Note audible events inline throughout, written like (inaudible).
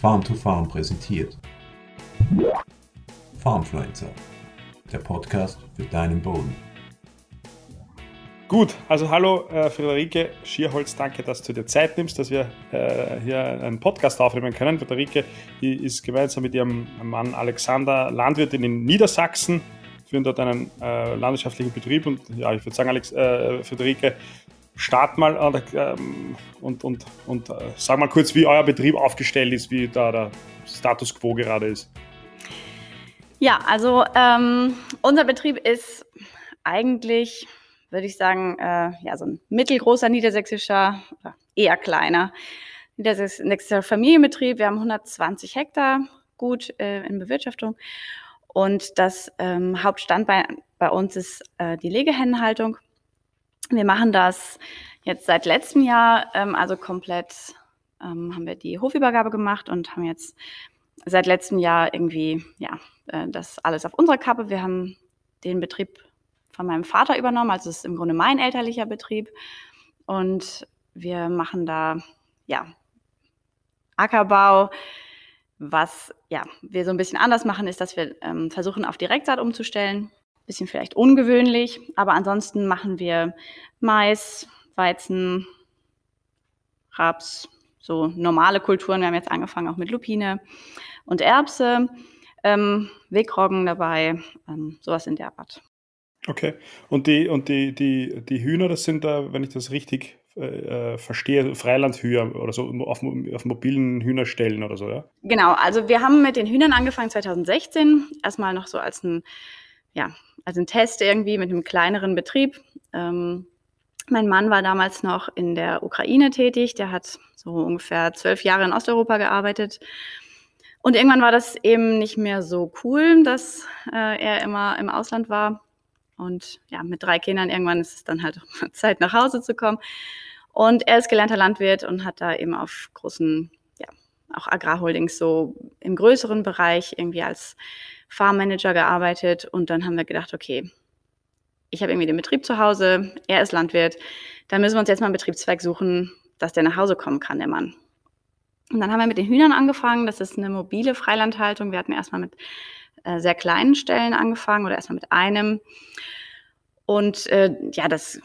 Farm to Farm präsentiert. Farmfluencer, der Podcast für deinen Boden. Gut, also hallo äh, Friederike Schierholz, danke, dass du dir Zeit nimmst, dass wir äh, hier einen Podcast aufnehmen können. Friederike ist gemeinsam mit ihrem Mann Alexander Landwirtin in Niedersachsen, führen dort einen äh, landwirtschaftlichen Betrieb und ja, ich würde sagen, Alex, äh, Friederike, start mal ähm, und, und, und äh, sag mal kurz, wie euer Betrieb aufgestellt ist, wie da der Status quo gerade ist. Ja, also ähm, unser Betrieb ist eigentlich, würde ich sagen, äh, ja, so ein mittelgroßer niedersächsischer, eher kleiner niedersächsischer Familienbetrieb. Wir haben 120 Hektar gut äh, in Bewirtschaftung. Und das ähm, Hauptstandbein bei uns ist äh, die Legehennenhaltung. Wir machen das jetzt seit letztem Jahr, ähm, also komplett ähm, haben wir die Hofübergabe gemacht und haben jetzt seit letztem Jahr irgendwie, ja, äh, das alles auf unserer Kappe. Wir haben den Betrieb von meinem Vater übernommen, also es ist im Grunde mein elterlicher Betrieb. Und wir machen da, ja, Ackerbau. Was ja, wir so ein bisschen anders machen, ist, dass wir ähm, versuchen, auf Direktsaat umzustellen bisschen vielleicht ungewöhnlich, aber ansonsten machen wir Mais, Weizen, Raps, so normale Kulturen. Wir haben jetzt angefangen auch mit Lupine und Erbse, ähm, Wegroggen dabei, ähm, sowas in der Art. Okay. Und die und die die die Hühner, das sind da, wenn ich das richtig äh, äh verstehe, Freilandhühner oder so auf, auf mobilen Hühnerstellen oder so, ja? Genau. Also wir haben mit den Hühnern angefangen 2016, erstmal noch so als ein ja, also ein Test irgendwie mit einem kleineren Betrieb. Ähm, mein Mann war damals noch in der Ukraine tätig. Der hat so ungefähr zwölf Jahre in Osteuropa gearbeitet. Und irgendwann war das eben nicht mehr so cool, dass äh, er immer im Ausland war. Und ja, mit drei Kindern irgendwann ist es dann halt (laughs) Zeit, nach Hause zu kommen. Und er ist gelernter Landwirt und hat da eben auf großen, ja, auch Agrarholdings so im größeren Bereich irgendwie als Farmmanager gearbeitet und dann haben wir gedacht, okay, ich habe irgendwie den Betrieb zu Hause, er ist Landwirt, dann müssen wir uns jetzt mal einen Betriebszweig suchen, dass der nach Hause kommen kann, der Mann. Und dann haben wir mit den Hühnern angefangen. Das ist eine mobile Freilandhaltung. Wir hatten erstmal mit äh, sehr kleinen Stellen angefangen oder erstmal mit einem. Und äh, ja, das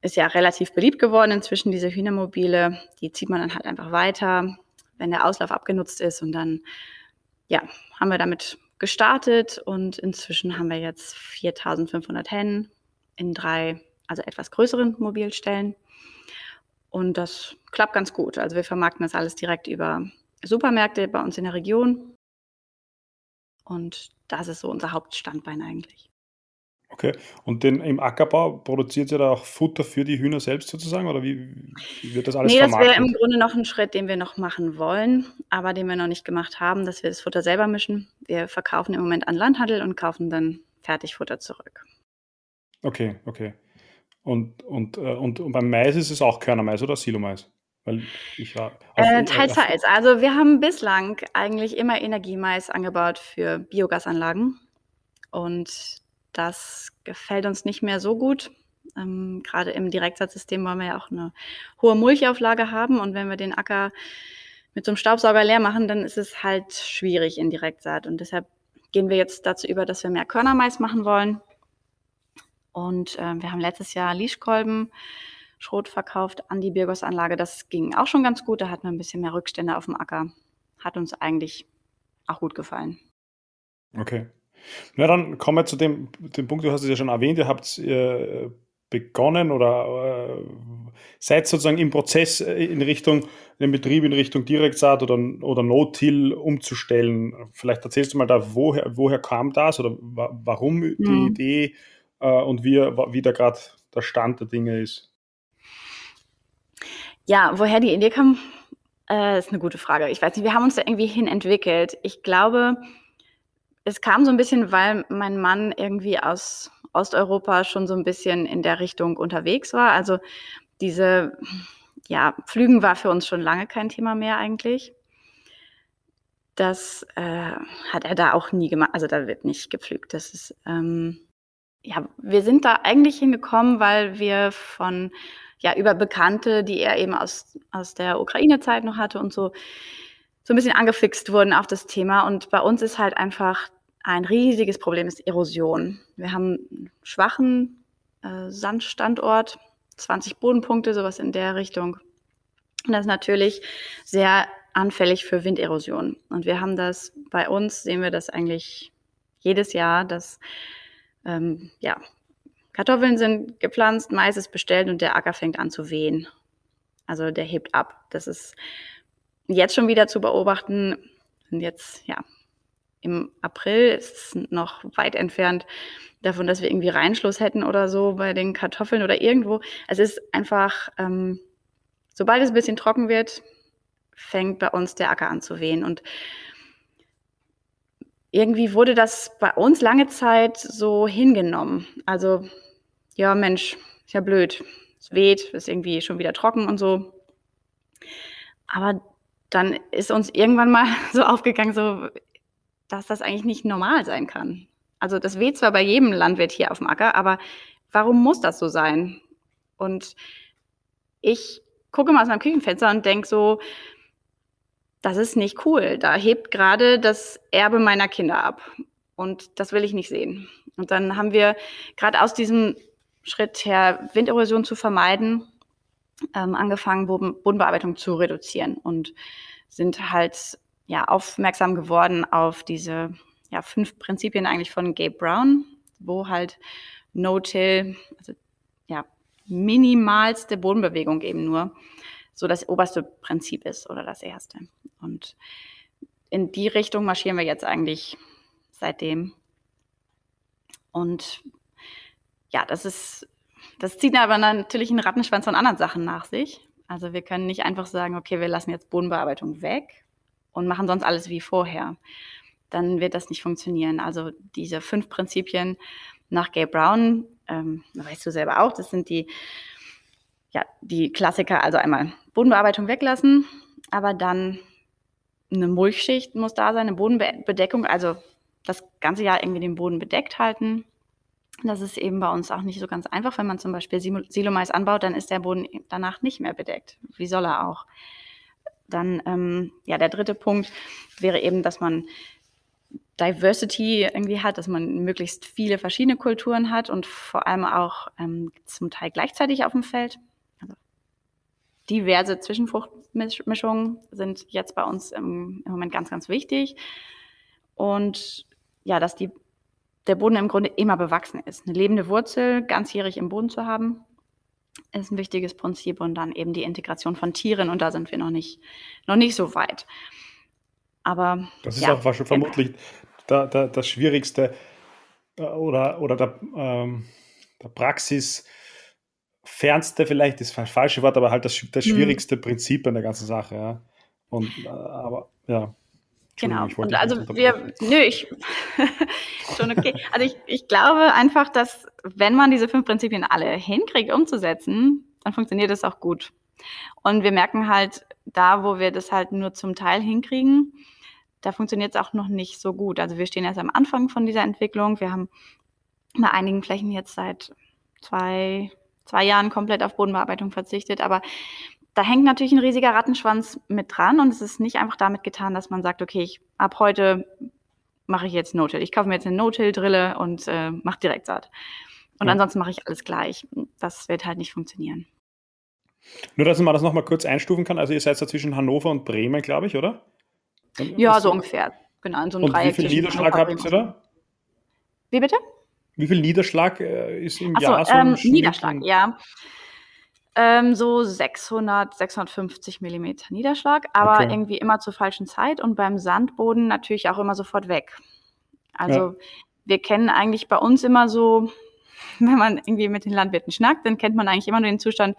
ist ja relativ beliebt geworden inzwischen, diese Hühnermobile. Die zieht man dann halt einfach weiter, wenn der Auslauf abgenutzt ist. Und dann, ja, haben wir damit gestartet und inzwischen haben wir jetzt 4500 Hennen in drei, also etwas größeren Mobilstellen. Und das klappt ganz gut. Also wir vermarkten das alles direkt über Supermärkte bei uns in der Region. Und das ist so unser Hauptstandbein eigentlich. Okay, und den, im Ackerbau produziert ihr da auch Futter für die Hühner selbst sozusagen oder wie, wie wird das alles nee, vermarktet? Das wäre im Grunde noch ein Schritt, den wir noch machen wollen, aber den wir noch nicht gemacht haben, dass wir das Futter selber mischen. Wir verkaufen im Moment an Landhandel und kaufen dann Fertigfutter zurück. Okay, okay. Und, und, äh, und, und beim Mais ist es auch Körnermais oder Silomais? Weil ich war äh, teils, teils. Also wir haben bislang eigentlich immer Energiemais angebaut für Biogasanlagen. Und das gefällt uns nicht mehr so gut. Ähm, Gerade im Direktsatzsystem wollen wir ja auch eine hohe Mulchauflage haben. Und wenn wir den Acker mit so einem Staubsauger leer machen, dann ist es halt schwierig in Direktsaat. Und deshalb gehen wir jetzt dazu über, dass wir mehr Körnermais machen wollen. Und äh, wir haben letztes Jahr Lischkolben Schrot verkauft an die Biogasanlage. Das ging auch schon ganz gut. Da hatten wir ein bisschen mehr Rückstände auf dem Acker. Hat uns eigentlich auch gut gefallen. Okay. Na, dann kommen wir zu dem, dem Punkt, du hast es ja schon erwähnt, ihr habt äh, begonnen oder äh, seid sozusagen im Prozess äh, in Richtung, den Betrieb in Richtung Direktsaat oder, oder No-Till umzustellen. Vielleicht erzählst du mal da, woher, woher kam das oder wa warum die mhm. Idee äh, und wie, wie da gerade der Stand der Dinge ist? Ja, woher die Idee kam, äh, ist eine gute Frage. Ich weiß nicht, wir haben uns da irgendwie hin entwickelt. Ich glaube, es kam so ein bisschen, weil mein Mann irgendwie aus Osteuropa schon so ein bisschen in der Richtung unterwegs war. Also diese, ja, Flügen war für uns schon lange kein Thema mehr eigentlich. Das äh, hat er da auch nie gemacht. Also da wird nicht gepflügt. Das ist, ähm, ja, wir sind da eigentlich hingekommen, weil wir von, ja, über Bekannte, die er eben aus, aus der Ukraine-Zeit noch hatte und so, so ein bisschen angefixt wurden auf das Thema. Und bei uns ist halt einfach ein riesiges Problem ist Erosion. Wir haben einen schwachen äh, Sandstandort, 20 Bodenpunkte, sowas in der Richtung. Und das ist natürlich sehr anfällig für Winderosion. Und wir haben das bei uns, sehen wir das eigentlich jedes Jahr, dass ähm, ja, Kartoffeln sind gepflanzt, Mais ist bestellt und der Acker fängt an zu wehen. Also der hebt ab. Das ist jetzt schon wieder zu beobachten. Und jetzt, ja, im April ist es noch weit entfernt davon, dass wir irgendwie Reinschluss hätten oder so bei den Kartoffeln oder irgendwo. Es ist einfach, ähm, sobald es ein bisschen trocken wird, fängt bei uns der Acker an zu wehen. Und irgendwie wurde das bei uns lange Zeit so hingenommen. Also, ja, Mensch, ist ja blöd. Es weht, ist irgendwie schon wieder trocken und so. Aber dann ist uns irgendwann mal (laughs) so aufgegangen, so, dass das eigentlich nicht normal sein kann. Also das weht zwar bei jedem Landwirt hier auf dem Acker, aber warum muss das so sein? Und ich gucke mal aus meinem Küchenfenster und denke so, das ist nicht cool. Da hebt gerade das Erbe meiner Kinder ab. Und das will ich nicht sehen. Und dann haben wir gerade aus diesem Schritt her, Winderosion zu vermeiden, ähm, angefangen, Bodenbearbeitung zu reduzieren und sind halt ja, aufmerksam geworden auf diese ja, fünf Prinzipien eigentlich von Gabe Brown, wo halt No-Till, also ja, minimalste Bodenbewegung eben nur so das oberste Prinzip ist oder das erste. Und in die Richtung marschieren wir jetzt eigentlich seitdem. Und ja, das ist, das zieht aber natürlich einen Rattenschwanz von anderen Sachen nach sich. Also wir können nicht einfach sagen, okay, wir lassen jetzt Bodenbearbeitung weg und machen sonst alles wie vorher. Dann wird das nicht funktionieren. Also diese fünf Prinzipien nach Gay Brown, ähm, weißt du selber auch, das sind die, ja, die Klassiker. Also einmal Bodenbearbeitung weglassen, aber dann eine Mulchschicht muss da sein, eine Bodenbedeckung, also das ganze Jahr irgendwie den Boden bedeckt halten. Das ist eben bei uns auch nicht so ganz einfach. Wenn man zum Beispiel Silomais anbaut, dann ist der Boden danach nicht mehr bedeckt. Wie soll er auch? Dann, ähm, ja, der dritte Punkt wäre eben, dass man Diversity irgendwie hat, dass man möglichst viele verschiedene Kulturen hat und vor allem auch ähm, zum Teil gleichzeitig auf dem Feld. Also diverse Zwischenfruchtmischungen sind jetzt bei uns im, im Moment ganz, ganz wichtig. Und ja, dass die, der Boden im Grunde immer bewachsen ist. Eine lebende Wurzel ganzjährig im Boden zu haben, ist ein wichtiges Prinzip und dann eben die Integration von Tieren und da sind wir noch nicht, noch nicht so weit. Aber das ist ja, auch wahrscheinlich vermutlich der, der, das Schwierigste äh, oder, oder der, ähm, der Praxis fernste vielleicht ist das falsche Wort, aber halt das, das mhm. schwierigste hm. Prinzip an der ganzen Sache. Ja. Und äh, aber ja. Genau. Und also wir, nö, ich (laughs) schon okay. Also ich, ich glaube einfach, dass wenn man diese fünf Prinzipien alle hinkriegt umzusetzen, dann funktioniert das auch gut. Und wir merken halt, da wo wir das halt nur zum Teil hinkriegen, da funktioniert es auch noch nicht so gut. Also wir stehen erst am Anfang von dieser Entwicklung. Wir haben bei einigen Flächen jetzt seit zwei, zwei Jahren komplett auf Bodenbearbeitung verzichtet, aber da hängt natürlich ein riesiger Rattenschwanz mit dran und es ist nicht einfach damit getan, dass man sagt, okay, ich ab heute mache ich jetzt No-Till. Ich kaufe mir jetzt eine No-Till-Drille und äh, mache direkt Saat. Und ja. ansonsten mache ich alles gleich. Das wird halt nicht funktionieren. Nur, dass man das nochmal kurz einstufen kann. Also ihr seid da zwischen Hannover und Bremen, glaube ich, oder? Und ja, so ungefähr. Genau, in so einem und Dreieck. Wie viel Niederschlag habt ihr da? Wie bitte? Wie viel Niederschlag äh, ist im Ach Jahr so, ähm, Niederschlag, ja. Ähm, so 600, 650 Millimeter Niederschlag, aber okay. irgendwie immer zur falschen Zeit und beim Sandboden natürlich auch immer sofort weg. Also ja. wir kennen eigentlich bei uns immer so, (laughs) wenn man irgendwie mit den Landwirten schnackt, dann kennt man eigentlich immer nur den Zustand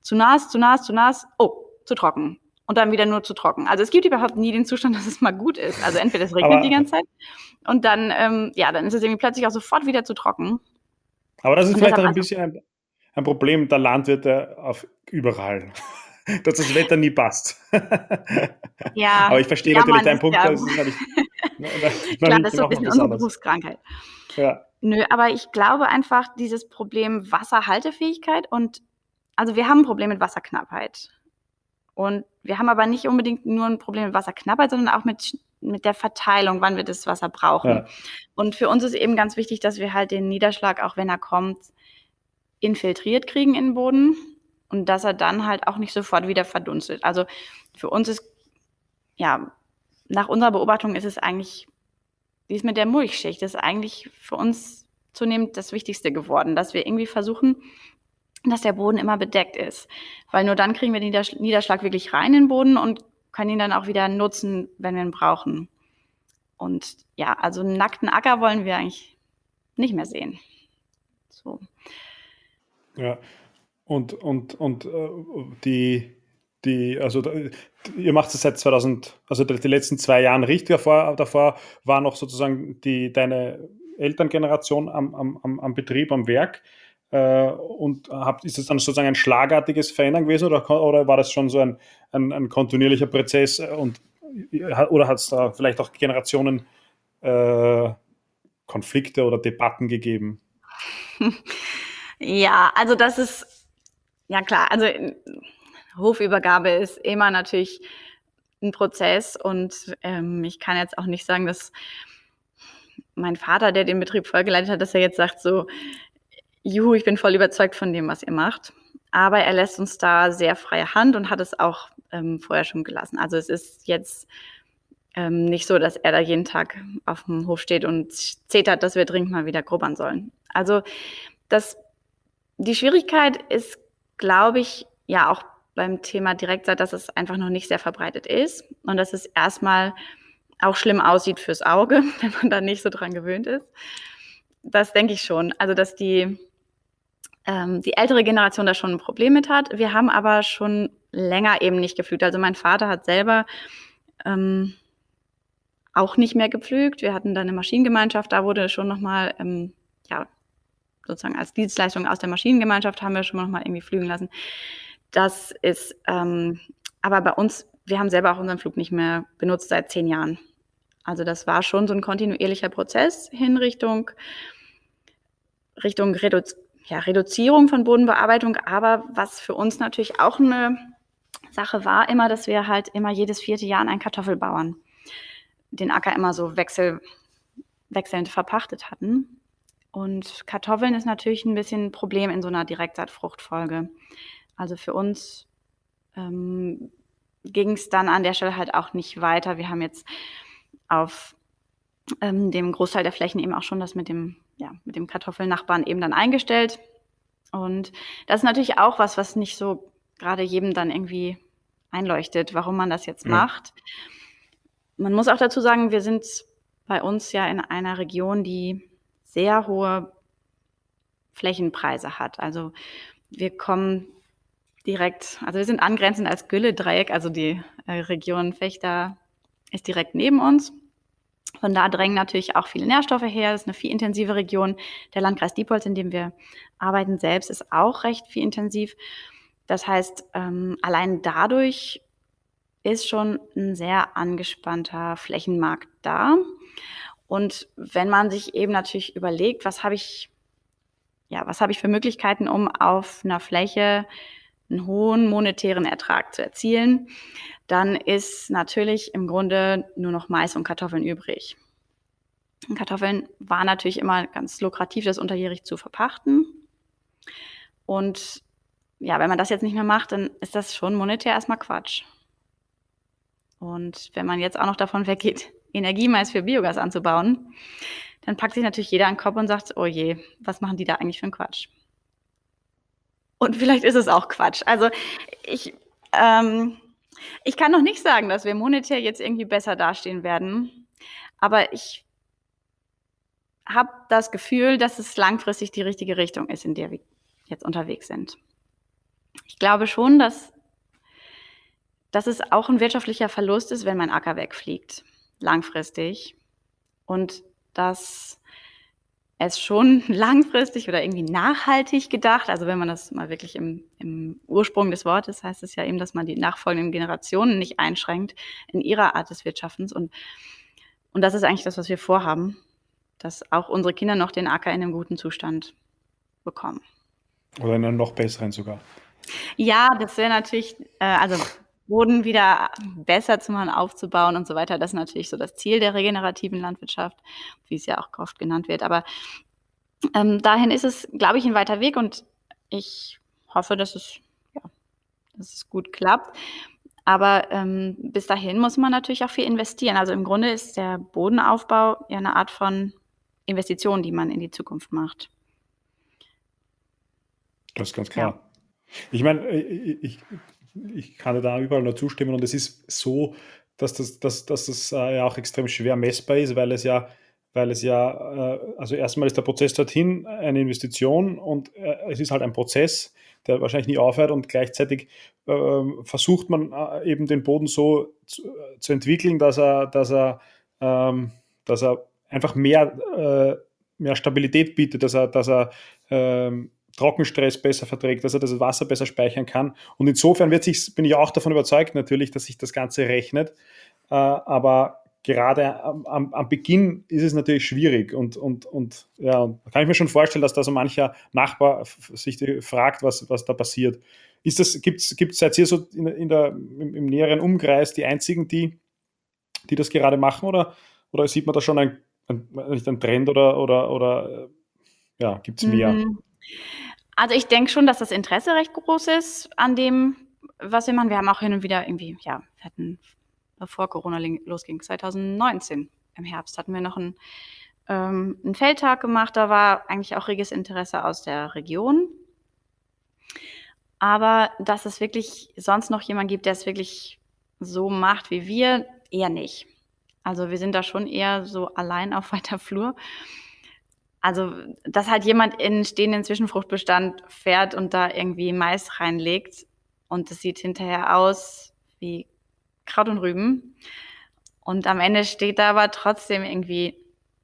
zu nass, zu nass, zu nass, oh, zu trocken. Und dann wieder nur zu trocken. Also es gibt überhaupt nie den Zustand, (laughs) dass es mal gut ist. Also entweder es regnet aber, die ganze Zeit und dann, ähm, ja, dann ist es irgendwie plötzlich auch sofort wieder zu trocken. Aber das ist und vielleicht auch ein bisschen ein, ein Problem der Landwirte auf überall. (laughs) dass das Wetter nie passt. (laughs) Ja. Aber ich verstehe ja, natürlich deinen Punkt. Ja. Das ist natürlich, Klar, das ist so ein bisschen unsere Berufskrankheit. Ja. Nö, aber ich glaube einfach, dieses Problem Wasserhaltefähigkeit und also wir haben ein Problem mit Wasserknappheit. Und wir haben aber nicht unbedingt nur ein Problem mit Wasserknappheit, sondern auch mit, mit der Verteilung, wann wir das Wasser brauchen. Ja. Und für uns ist eben ganz wichtig, dass wir halt den Niederschlag, auch wenn er kommt, infiltriert kriegen in den Boden und dass er dann halt auch nicht sofort wieder verdunstet. Also für uns ist, ja, nach unserer Beobachtung ist es eigentlich, wie es mit der Mulchschicht, ist eigentlich für uns zunehmend das Wichtigste geworden, dass wir irgendwie versuchen, dass der Boden immer bedeckt ist. Weil nur dann kriegen wir den Niederschlag wirklich rein in den Boden und können ihn dann auch wieder nutzen, wenn wir ihn brauchen. Und ja, also einen nackten Acker wollen wir eigentlich nicht mehr sehen. So. Ja, und, und, und äh, die, die, also ihr macht es seit 2000, also die letzten zwei Jahren richtig. Davor, davor war noch sozusagen die, deine Elterngeneration am, am, am Betrieb, am Werk. Äh, und habt, ist es dann sozusagen ein schlagartiges Verändern gewesen oder, oder war das schon so ein, ein, ein kontinuierlicher Prozess und oder hat es da vielleicht auch Generationen äh, Konflikte oder Debatten gegeben? (laughs) Ja, also das ist, ja klar, also Hofübergabe ist immer natürlich ein Prozess und ähm, ich kann jetzt auch nicht sagen, dass mein Vater, der den Betrieb vollgeleitet hat, dass er jetzt sagt so, juhu, ich bin voll überzeugt von dem, was ihr macht. Aber er lässt uns da sehr freie Hand und hat es auch ähm, vorher schon gelassen. Also es ist jetzt ähm, nicht so, dass er da jeden Tag auf dem Hof steht und zetert, dass wir dringend mal wieder grubbern sollen. Also das die Schwierigkeit ist, glaube ich, ja auch beim Thema Direktsaat, dass es einfach noch nicht sehr verbreitet ist und dass es erstmal auch schlimm aussieht fürs Auge, (laughs) wenn man da nicht so dran gewöhnt ist. Das denke ich schon. Also, dass die, ähm, die ältere Generation da schon ein Problem mit hat. Wir haben aber schon länger eben nicht gepflügt. Also mein Vater hat selber ähm, auch nicht mehr gepflügt. Wir hatten da eine Maschinengemeinschaft, da wurde schon nochmal ähm, sozusagen als Dienstleistung aus der Maschinengemeinschaft haben wir schon noch mal irgendwie flügen lassen. Das ist, ähm, aber bei uns, wir haben selber auch unseren Flug nicht mehr benutzt seit zehn Jahren. Also das war schon so ein kontinuierlicher Prozess hin Richtung, Richtung Redu ja, Reduzierung von Bodenbearbeitung. Aber was für uns natürlich auch eine Sache war, immer, dass wir halt immer jedes vierte Jahr einen Kartoffelbauern den Acker immer so wechsel, wechselnd verpachtet hatten. Und Kartoffeln ist natürlich ein bisschen ein Problem in so einer Direktsaatfruchtfolge. Also für uns ähm, ging es dann an der Stelle halt auch nicht weiter. Wir haben jetzt auf ähm, dem Großteil der Flächen eben auch schon das mit dem, ja, mit dem Kartoffelnachbarn eben dann eingestellt. Und das ist natürlich auch was, was nicht so gerade jedem dann irgendwie einleuchtet, warum man das jetzt ja. macht. Man muss auch dazu sagen, wir sind bei uns ja in einer Region, die sehr hohe Flächenpreise hat. Also wir kommen direkt, also wir sind angrenzend als Gülle-Dreieck, also die äh, Region Fechter ist direkt neben uns. Von da drängen natürlich auch viele Nährstoffe her. Das ist eine viel intensive Region. Der Landkreis Diepholz, in dem wir arbeiten, selbst ist auch recht viel intensiv. Das heißt, ähm, allein dadurch ist schon ein sehr angespannter Flächenmarkt da. Und wenn man sich eben natürlich überlegt, was habe ich, ja, was habe ich für Möglichkeiten, um auf einer Fläche einen hohen monetären Ertrag zu erzielen, dann ist natürlich im Grunde nur noch Mais und Kartoffeln übrig. Kartoffeln war natürlich immer ganz lukrativ, das unterjährig zu verpachten. Und ja, wenn man das jetzt nicht mehr macht, dann ist das schon monetär erstmal Quatsch. Und wenn man jetzt auch noch davon weggeht, (laughs) Energiemais für Biogas anzubauen, dann packt sich natürlich jeder an den Kopf und sagt, oh je, was machen die da eigentlich für einen Quatsch? Und vielleicht ist es auch Quatsch. Also ich, ähm, ich kann noch nicht sagen, dass wir monetär jetzt irgendwie besser dastehen werden, aber ich habe das Gefühl, dass es langfristig die richtige Richtung ist, in der wir jetzt unterwegs sind. Ich glaube schon, dass, dass es auch ein wirtschaftlicher Verlust ist, wenn mein Acker wegfliegt langfristig und dass es schon (laughs) langfristig oder irgendwie nachhaltig gedacht, also wenn man das mal wirklich im, im Ursprung des Wortes heißt es ja eben, dass man die nachfolgenden Generationen nicht einschränkt in ihrer Art des Wirtschaftens und, und das ist eigentlich das, was wir vorhaben, dass auch unsere Kinder noch den Acker in einem guten Zustand bekommen. Oder in einem noch besseren sogar. Ja, das wäre natürlich, äh, also Boden wieder besser zu machen, aufzubauen und so weiter. Das ist natürlich so das Ziel der regenerativen Landwirtschaft, wie es ja auch oft genannt wird. Aber ähm, dahin ist es, glaube ich, ein weiter Weg und ich hoffe, dass es, ja, dass es gut klappt. Aber ähm, bis dahin muss man natürlich auch viel investieren. Also im Grunde ist der Bodenaufbau ja eine Art von Investition, die man in die Zukunft macht. Das ist ganz klar. Ja. Ich meine, äh, ich, ich kann da überall nur zustimmen und es ist so, dass das, dass, dass das äh, ja auch extrem schwer messbar ist, weil es ja, weil es ja, äh, also erstmal ist der Prozess dorthin eine Investition und es ist halt ein Prozess, der wahrscheinlich nie aufhört und gleichzeitig äh, versucht man eben den Boden so zu, zu, entwickeln, dass er, dass er, ähm, dass er einfach mehr, äh, mehr Stabilität bietet, dass er, dass er ähm, Trockenstress besser verträgt, dass er das Wasser besser speichern kann. Und insofern wird sich, bin ich auch davon überzeugt natürlich, dass sich das Ganze rechnet. Äh, aber gerade am, am, Beginn ist es natürlich schwierig und, und, und ja, da kann ich mir schon vorstellen, dass da so mancher Nachbar sich fragt, was, was da passiert. Ist das, gibt's, gibt's, seid ihr so in, in der, im, im, näheren Umkreis die einzigen, die, die das gerade machen oder, oder sieht man da schon ein, ein, ein Trend oder, oder, oder ja, gibt es mehr? Mhm. Also ich denke schon, dass das Interesse recht groß ist an dem, was wir machen. Wir haben auch hin und wieder irgendwie, ja, wir hatten, bevor Corona losging, 2019 im Herbst hatten wir noch einen, ähm, einen Feldtag gemacht. Da war eigentlich auch reges Interesse aus der Region. Aber dass es wirklich sonst noch jemand gibt, der es wirklich so macht wie wir, eher nicht. Also wir sind da schon eher so allein auf weiter Flur. Also, dass halt jemand in stehenden Zwischenfruchtbestand fährt und da irgendwie Mais reinlegt und es sieht hinterher aus wie Kraut und Rüben. Und am Ende steht da aber trotzdem irgendwie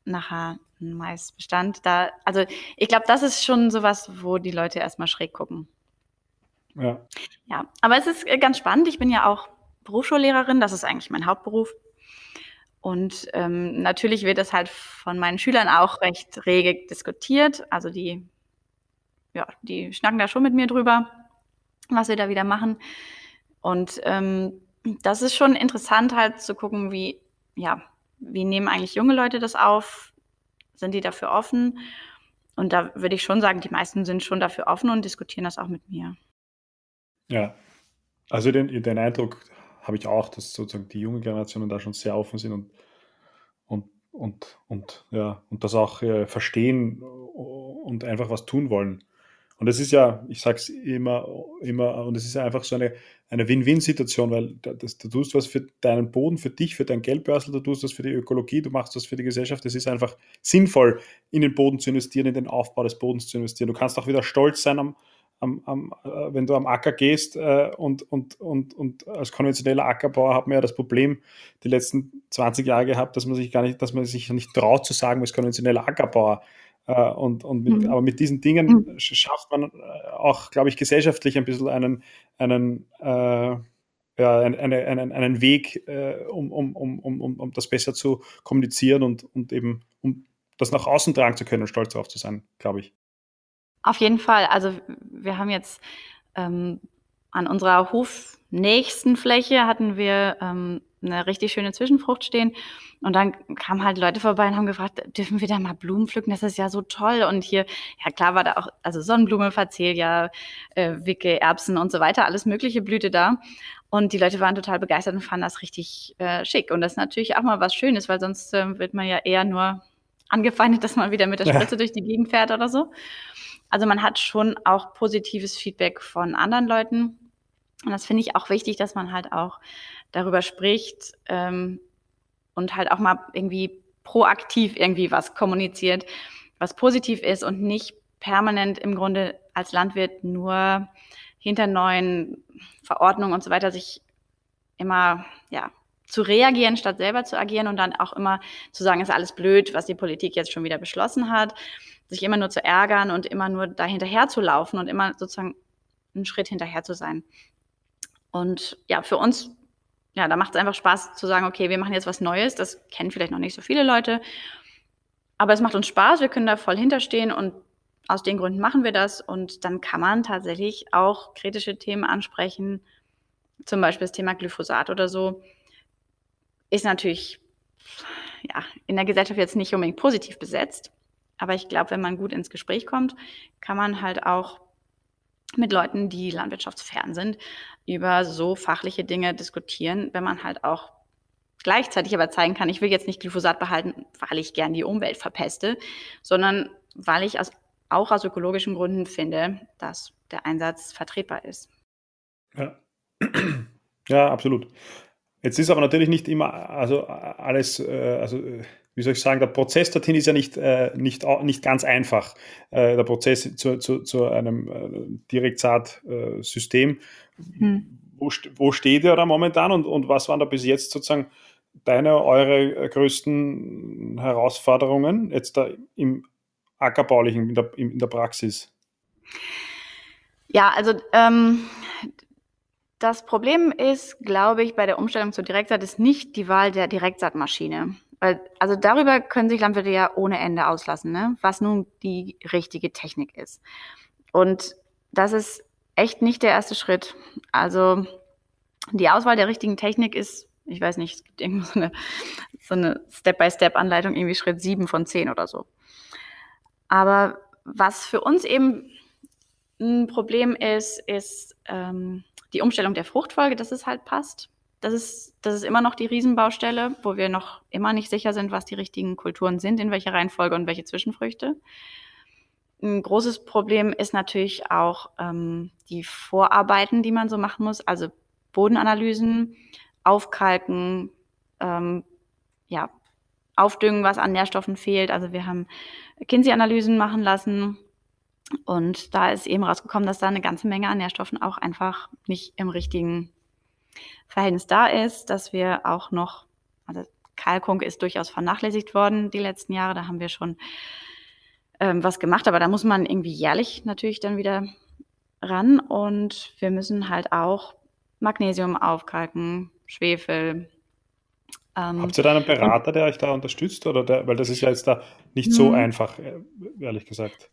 nachher ein Maisbestand. Da, also ich glaube, das ist schon sowas, wo die Leute erstmal schräg gucken. Ja. Ja, aber es ist ganz spannend. Ich bin ja auch Berufsschullehrerin, das ist eigentlich mein Hauptberuf. Und ähm, natürlich wird es halt von meinen Schülern auch recht rege diskutiert. Also die, ja, die schnacken da schon mit mir drüber, was wir da wieder machen. Und ähm, das ist schon interessant halt zu gucken, wie, ja, wie nehmen eigentlich junge Leute das auf? Sind die dafür offen? Und da würde ich schon sagen, die meisten sind schon dafür offen und diskutieren das auch mit mir. Ja, also den, den Eindruck habe ich auch, dass sozusagen die junge Generationen da schon sehr offen sind und, und, und, und, ja, und das auch äh, verstehen und einfach was tun wollen. Und das ist ja, ich sage es immer, immer, und es ist einfach so eine, eine Win-Win-Situation, weil das, du tust was für deinen Boden, für dich, für dein Geldbörsel, du tust was für die Ökologie, du machst was für die Gesellschaft. Es ist einfach sinnvoll, in den Boden zu investieren, in den Aufbau des Bodens zu investieren. Du kannst auch wieder stolz sein am, am, am, äh, wenn du am Acker gehst äh, und, und, und, und als konventioneller Ackerbauer hat man ja das Problem die letzten 20 Jahre gehabt, dass man sich gar nicht, dass man sich nicht traut zu sagen, man ist konventioneller Ackerbauer. Äh, und, und mit, mhm. Aber mit diesen Dingen mhm. schafft man äh, auch, glaube ich, gesellschaftlich ein bisschen einen, einen äh, ja, einen, einen, einen Weg, äh, um, um, um, um, um das besser zu kommunizieren und, und eben um das nach außen tragen zu können und stolz darauf zu sein, glaube ich. Auf jeden Fall. Also wir haben jetzt ähm, an unserer hofnächsten Fläche hatten wir ähm, eine richtig schöne Zwischenfrucht stehen. Und dann kamen halt Leute vorbei und haben gefragt, dürfen wir da mal Blumen pflücken? Das ist ja so toll. Und hier, ja klar war da auch, also Sonnenblume, Facelia, äh, Wicke, Erbsen und so weiter, alles mögliche Blüte da. Und die Leute waren total begeistert und fanden das richtig äh, schick. Und das ist natürlich auch mal was Schönes, weil sonst äh, wird man ja eher nur angefeindet, dass man wieder mit der Spritze ja. durch die Gegend fährt oder so. Also man hat schon auch positives Feedback von anderen Leuten. Und das finde ich auch wichtig, dass man halt auch darüber spricht ähm, und halt auch mal irgendwie proaktiv irgendwie was kommuniziert, was positiv ist und nicht permanent im Grunde als Landwirt nur hinter neuen Verordnungen und so weiter sich immer ja zu reagieren, statt selber zu agieren und dann auch immer zu sagen, ist alles blöd, was die Politik jetzt schon wieder beschlossen hat, sich immer nur zu ärgern und immer nur da hinterher zu laufen und immer sozusagen einen Schritt hinterher zu sein. Und ja, für uns, ja, da macht es einfach Spaß zu sagen, okay, wir machen jetzt was Neues. Das kennen vielleicht noch nicht so viele Leute. Aber es macht uns Spaß, wir können da voll hinterstehen und aus den Gründen machen wir das. Und dann kann man tatsächlich auch kritische Themen ansprechen, zum Beispiel das Thema Glyphosat oder so, ist natürlich ja, in der Gesellschaft jetzt nicht unbedingt positiv besetzt. Aber ich glaube, wenn man gut ins Gespräch kommt, kann man halt auch mit Leuten, die landwirtschaftsfern sind, über so fachliche Dinge diskutieren, wenn man halt auch gleichzeitig aber zeigen kann, ich will jetzt nicht Glyphosat behalten, weil ich gern die Umwelt verpeste, sondern weil ich aus, auch aus ökologischen Gründen finde, dass der Einsatz vertretbar ist. Ja, (clears throat) ja absolut. Jetzt ist aber natürlich nicht immer, also alles, äh, also wie soll ich sagen, der Prozess dorthin ist ja nicht, äh, nicht, nicht ganz einfach. Äh, der Prozess zu, zu, zu einem Direktsaat-System. Hm. Wo, wo steht ihr da momentan und, und was waren da bis jetzt sozusagen deine, eure größten Herausforderungen jetzt da im Ackerbaulichen, in der, in der Praxis? Ja, also ähm, das Problem ist, glaube ich, bei der Umstellung zur Direktsaat ist nicht die Wahl der Direktsaatmaschine. Weil, also darüber können sich Landwirte ja ohne Ende auslassen, ne? was nun die richtige Technik ist. Und das ist echt nicht der erste Schritt. Also die Auswahl der richtigen Technik ist, ich weiß nicht, es gibt irgendwo so eine, so eine Step-by-Step-Anleitung, irgendwie Schritt sieben von zehn oder so. Aber was für uns eben ein Problem ist, ist, ähm, die Umstellung der Fruchtfolge, dass es halt passt. Das ist, das ist immer noch die Riesenbaustelle, wo wir noch immer nicht sicher sind, was die richtigen Kulturen sind, in welcher Reihenfolge und welche Zwischenfrüchte. Ein großes Problem ist natürlich auch ähm, die Vorarbeiten, die man so machen muss, also Bodenanalysen, Aufkalken, ähm, ja, Aufdüngen, was an Nährstoffen fehlt. Also wir haben Kinsey-Analysen machen lassen, und da ist eben rausgekommen, dass da eine ganze Menge an Nährstoffen auch einfach nicht im richtigen Verhältnis da ist, dass wir auch noch, also Kalkung ist durchaus vernachlässigt worden die letzten Jahre, da haben wir schon ähm, was gemacht, aber da muss man irgendwie jährlich natürlich dann wieder ran und wir müssen halt auch Magnesium aufkalken, Schwefel. Ähm, Habt ihr da einen Berater, der euch da unterstützt? Oder der, weil das ist ja jetzt da nicht so hm. einfach, äh, ehrlich gesagt.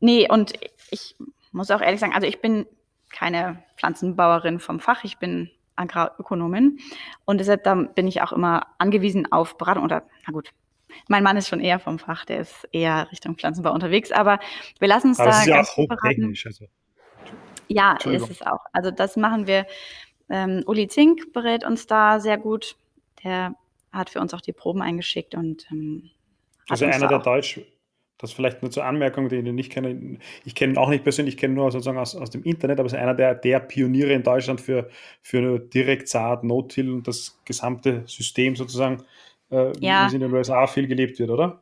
Nee, und ich muss auch ehrlich sagen, also ich bin keine Pflanzenbauerin vom Fach, ich bin Agrarökonomin und deshalb da bin ich auch immer angewiesen auf Beratung oder, na gut, mein Mann ist schon eher vom Fach, der ist eher Richtung Pflanzenbau unterwegs, aber wir lassen uns aber da. Das ist ja auch hochtechnisch. Also. Ja, ist es auch. Also das machen wir. Ähm, Uli Zink berät uns da sehr gut. Der hat für uns auch die Proben eingeschickt und ähm, also einer der Deutsch, das vielleicht nur zur Anmerkung, den ich nicht kenne. Ich kenne ihn auch nicht persönlich, ich kenne nur sozusagen aus, aus dem Internet, aber ist einer der, der Pioniere in Deutschland für, für Direktsaat, No-Till und das gesamte System sozusagen, äh, ja. wie es in den USA viel gelebt wird, oder?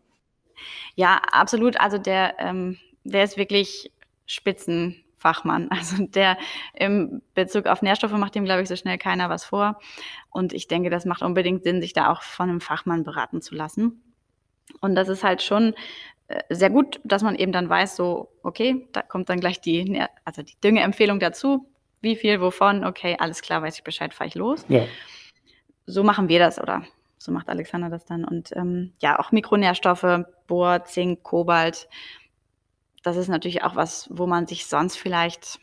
Ja, absolut. Also der, ähm, der ist wirklich Spitzenfachmann. (laughs) Also der im Bezug auf Nährstoffe macht dem, glaube ich, so schnell keiner was vor. Und ich denke, das macht unbedingt Sinn, sich da auch von einem Fachmann beraten zu lassen. Und das ist halt schon sehr gut, dass man eben dann weiß, so, okay, da kommt dann gleich die, also die Düngeempfehlung dazu. Wie viel, wovon, okay, alles klar, weiß ich Bescheid, fahre ich los. Ja. So machen wir das oder so macht Alexander das dann. Und ähm, ja, auch Mikronährstoffe, Bohr, Zink, Kobalt, das ist natürlich auch was, wo man sich sonst vielleicht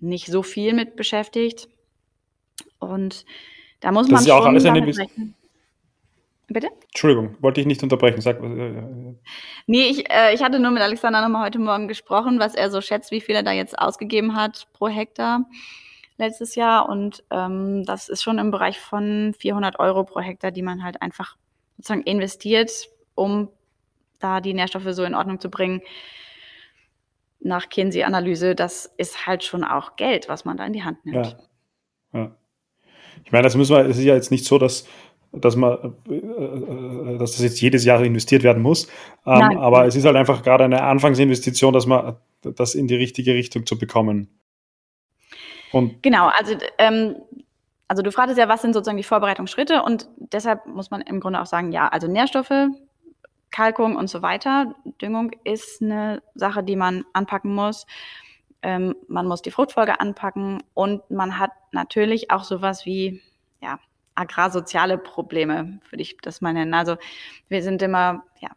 nicht so viel mit beschäftigt. Und da muss das man ist ja auch alles eine, Bitte? Entschuldigung, wollte ich nicht unterbrechen. Sag, äh, äh, nee, ich, äh, ich hatte nur mit Alexander nochmal heute Morgen gesprochen, was er so schätzt, wie viel er da jetzt ausgegeben hat pro Hektar letztes Jahr. Und ähm, das ist schon im Bereich von 400 Euro pro Hektar, die man halt einfach sozusagen investiert, um da die Nährstoffe so in Ordnung zu bringen. Nach Kinsey-Analyse, das ist halt schon auch Geld, was man da in die Hand nimmt. Ja. ja. Ich meine, das müssen wir, es ist ja jetzt nicht so, dass dass man, äh, äh, dass das jetzt jedes Jahr investiert werden muss. Ähm, aber es ist halt einfach gerade eine Anfangsinvestition, dass man das in die richtige Richtung zu bekommen. Und genau, also ähm, also du fragtest ja, was sind sozusagen die Vorbereitungsschritte und deshalb muss man im Grunde auch sagen, ja, also Nährstoffe, Kalkung und so weiter, Düngung ist eine Sache, die man anpacken muss. Ähm, man muss die Fruchtfolge anpacken und man hat natürlich auch sowas wie ja, agrarsoziale Probleme, würde ich das mal nennen. Also wir sind immer, ja,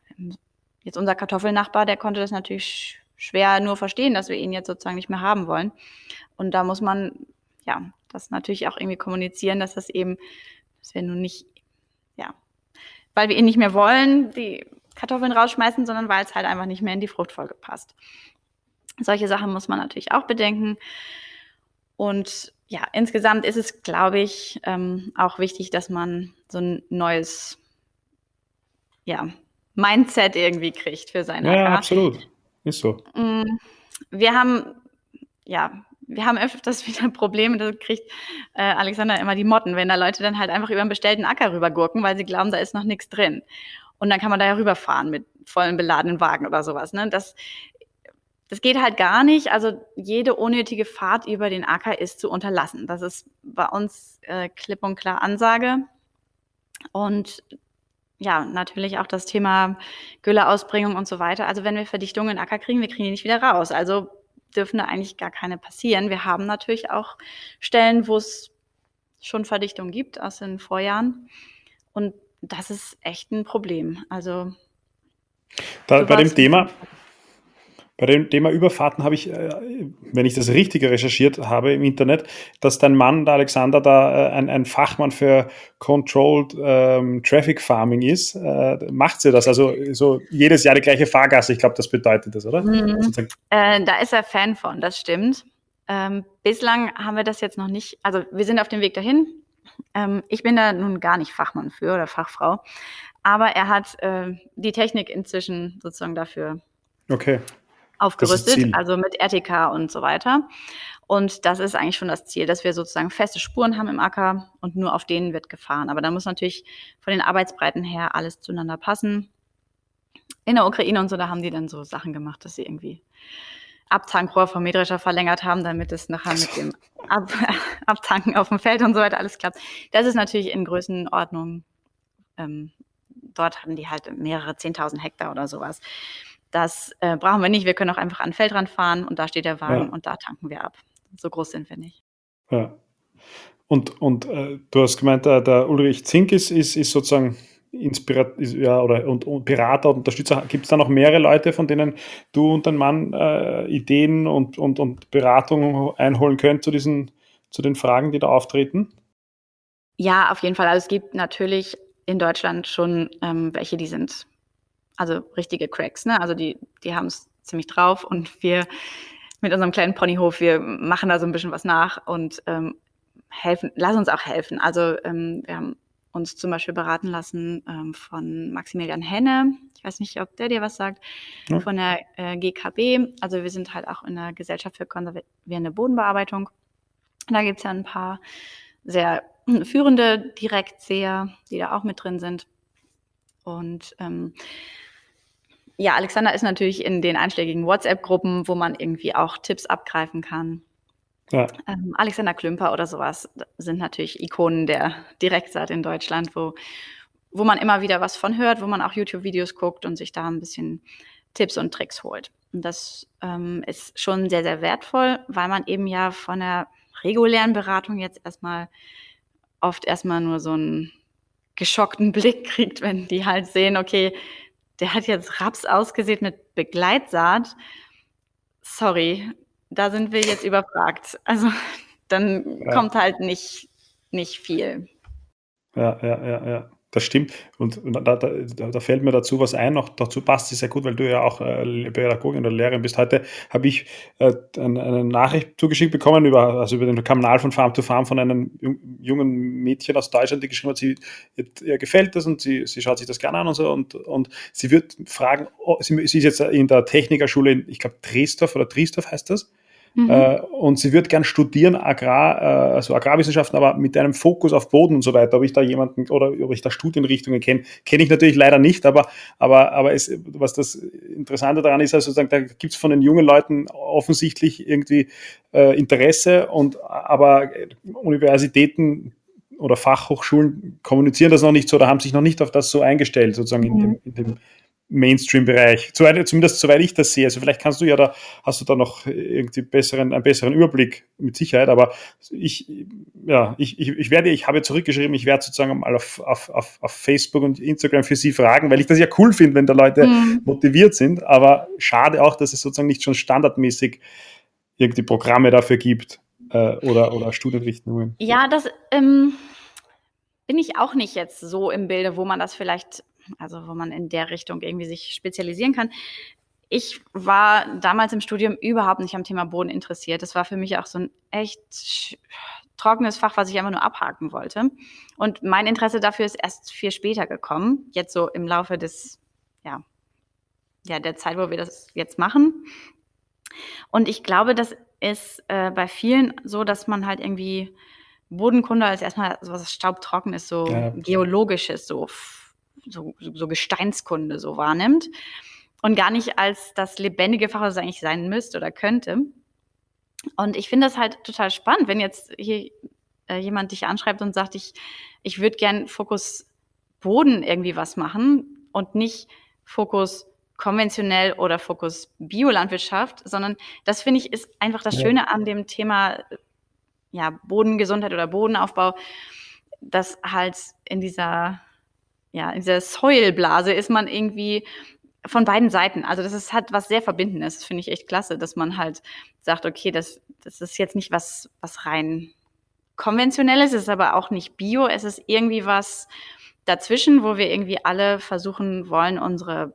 jetzt unser Kartoffelnachbar, der konnte das natürlich schwer nur verstehen, dass wir ihn jetzt sozusagen nicht mehr haben wollen. Und da muss man, ja, das natürlich auch irgendwie kommunizieren, dass das eben, dass wir nun nicht, ja, weil wir ihn nicht mehr wollen, die Kartoffeln rausschmeißen, sondern weil es halt einfach nicht mehr in die Fruchtfolge passt. Solche Sachen muss man natürlich auch bedenken. Und ja, insgesamt ist es, glaube ich, ähm, auch wichtig, dass man so ein neues ja, Mindset irgendwie kriegt für seine Ja, AK. absolut. Ist so. Mm, wir haben, ja, wir haben öfters (laughs) wieder Probleme, da kriegt äh, Alexander immer die Motten, wenn da Leute dann halt einfach über einen bestellten Acker rübergurken, weil sie glauben, da ist noch nichts drin. Und dann kann man da ja rüberfahren mit vollen beladenen Wagen oder sowas. Ne? Das, das geht halt gar nicht. Also jede unnötige Fahrt über den Acker ist zu unterlassen. Das ist bei uns äh, klipp und klar Ansage. Und ja, natürlich auch das Thema Gülleausbringung und so weiter. Also wenn wir Verdichtungen in Acker kriegen, wir kriegen die nicht wieder raus. Also dürfen da eigentlich gar keine passieren. Wir haben natürlich auch Stellen, wo es schon Verdichtung gibt aus den Vorjahren. Und das ist echt ein Problem. Also da, bei dem Thema, bei dem Thema Überfahrten habe ich, äh, wenn ich das Richtige recherchiert habe im Internet, dass dein Mann, der Alexander, da äh, ein, ein Fachmann für Controlled ähm, Traffic Farming ist. Äh, macht sie das? Also so jedes Jahr die gleiche Fahrgasse, ich glaube, das bedeutet das, oder? Mhm. Äh, da ist er Fan von, das stimmt. Ähm, bislang haben wir das jetzt noch nicht, also wir sind auf dem Weg dahin. Ähm, ich bin da nun gar nicht Fachmann für oder Fachfrau, aber er hat äh, die Technik inzwischen sozusagen dafür okay aufgerüstet, also mit RTK und so weiter. Und das ist eigentlich schon das Ziel, dass wir sozusagen feste Spuren haben im Acker und nur auf denen wird gefahren. Aber da muss natürlich von den Arbeitsbreiten her alles zueinander passen. In der Ukraine und so, da haben die dann so Sachen gemacht, dass sie irgendwie Abtankrohr vom Mähdrescher verlängert haben, damit es nachher mit dem (laughs) Ab Abtanken auf dem Feld und so weiter alles klappt. Das ist natürlich in Größenordnung. Ähm, dort hatten die halt mehrere 10.000 Hektar oder sowas. Das äh, brauchen wir nicht. Wir können auch einfach an den Feldrand fahren und da steht der Wagen ja. und da tanken wir ab. So groß sind wir nicht. Ja. Und, und äh, du hast gemeint, der, der Ulrich Zink ist, ist, ist sozusagen Inspirat ja, oder, und, und Berater und Unterstützer. Gibt es da noch mehrere Leute, von denen du und dein Mann äh, Ideen und, und, und Beratung einholen könnt zu, diesen, zu den Fragen, die da auftreten? Ja, auf jeden Fall. Also es gibt natürlich in Deutschland schon ähm, welche, die sind also richtige Cracks, ne? Also die, die haben es ziemlich drauf und wir mit unserem kleinen Ponyhof, wir machen da so ein bisschen was nach und ähm, helfen, lass uns auch helfen. Also ähm, wir haben uns zum Beispiel beraten lassen ähm, von Maximilian Henne. Ich weiß nicht, ob der dir was sagt, ja. von der äh, GKB. Also wir sind halt auch in der Gesellschaft für konservierende Bodenbearbeitung. Da gibt es ja ein paar sehr führende Direktseher, die da auch mit drin sind. Und ähm, ja, Alexander ist natürlich in den einschlägigen WhatsApp-Gruppen, wo man irgendwie auch Tipps abgreifen kann. Ja. Ähm, Alexander Klümper oder sowas sind natürlich Ikonen der Direktsaat in Deutschland, wo, wo man immer wieder was von hört, wo man auch YouTube-Videos guckt und sich da ein bisschen Tipps und Tricks holt. Und das ähm, ist schon sehr, sehr wertvoll, weil man eben ja von der regulären Beratung jetzt erstmal oft erstmal nur so einen geschockten (laughs) Blick kriegt, wenn die halt sehen, okay, der hat jetzt Raps ausgesät mit Begleitsaat. Sorry, da sind wir jetzt überfragt. Also dann ja. kommt halt nicht, nicht viel. Ja, ja, ja, ja. Das stimmt. Und da, da, da, fällt mir dazu was ein, noch dazu passt es sehr gut, weil du ja auch äh, Pädagogin oder Lehrerin bist. Heute habe ich äh, eine, eine, Nachricht zugeschickt bekommen über, also über den Kanal von Farm to Farm von einem jungen Mädchen aus Deutschland, die geschrieben hat, sie, ihr, gefällt das und sie, sie schaut sich das gerne an und so. Und, und sie wird fragen, oh, sie, sie ist jetzt in der Technikerschule in, ich glaube, Dresdorf oder Triesdorf heißt das. Mhm. Äh, und sie wird gern studieren, Agrar, äh, also Agrarwissenschaften, aber mit einem Fokus auf Boden und so weiter. Ob ich da jemanden oder ob ich da Studienrichtungen kenne, kenne ich natürlich leider nicht, aber, aber, aber es, was das Interessante daran ist, also sozusagen, da gibt es von den jungen Leuten offensichtlich irgendwie äh, Interesse und aber Universitäten oder Fachhochschulen kommunizieren das noch nicht so oder haben sich noch nicht auf das so eingestellt, sozusagen mhm. in, dem, in dem Mainstream-Bereich. Zumindest soweit ich das sehe. Also vielleicht kannst du ja da, hast du da noch irgendwie besseren, einen besseren Überblick mit Sicherheit. Aber ich, ja, ich, ich, ich werde, ich habe zurückgeschrieben, ich werde sozusagen mal auf, auf, auf, auf Facebook und Instagram für Sie fragen, weil ich das ja cool finde, wenn da Leute mhm. motiviert sind. Aber schade auch, dass es sozusagen nicht schon standardmäßig irgendwie Programme dafür gibt. äh, oder, oder Studienrichtungen? Ja, das ähm, bin ich auch nicht jetzt so im Bilde, wo man das vielleicht, also wo man in der Richtung irgendwie sich spezialisieren kann. Ich war damals im Studium überhaupt nicht am Thema Boden interessiert. Das war für mich auch so ein echt trockenes Fach, was ich einfach nur abhaken wollte. Und mein Interesse dafür ist erst viel später gekommen, jetzt so im Laufe des, ja, ja, der Zeit, wo wir das jetzt machen. Und ich glaube, das ist äh, bei vielen so, dass man halt irgendwie Bodenkunde als erstmal so was staubtrockenes, so ja. geologisches, so, so, so Gesteinskunde so wahrnimmt und gar nicht als das lebendige Fach, was es eigentlich sein müsste oder könnte. Und ich finde das halt total spannend, wenn jetzt hier äh, jemand dich anschreibt und sagt, ich, ich würde gern Fokus Boden irgendwie was machen und nicht Fokus konventionell oder Fokus Biolandwirtschaft, sondern das finde ich ist einfach das Schöne an dem Thema ja, Bodengesundheit oder Bodenaufbau, dass halt in dieser ja, in dieser Soilblase ist man irgendwie von beiden Seiten. Also das ist halt was sehr Verbindendes. Das finde ich echt klasse, dass man halt sagt, okay, das, das ist jetzt nicht was, was rein konventionelles, es ist aber auch nicht bio. Es ist irgendwie was dazwischen, wo wir irgendwie alle versuchen wollen, unsere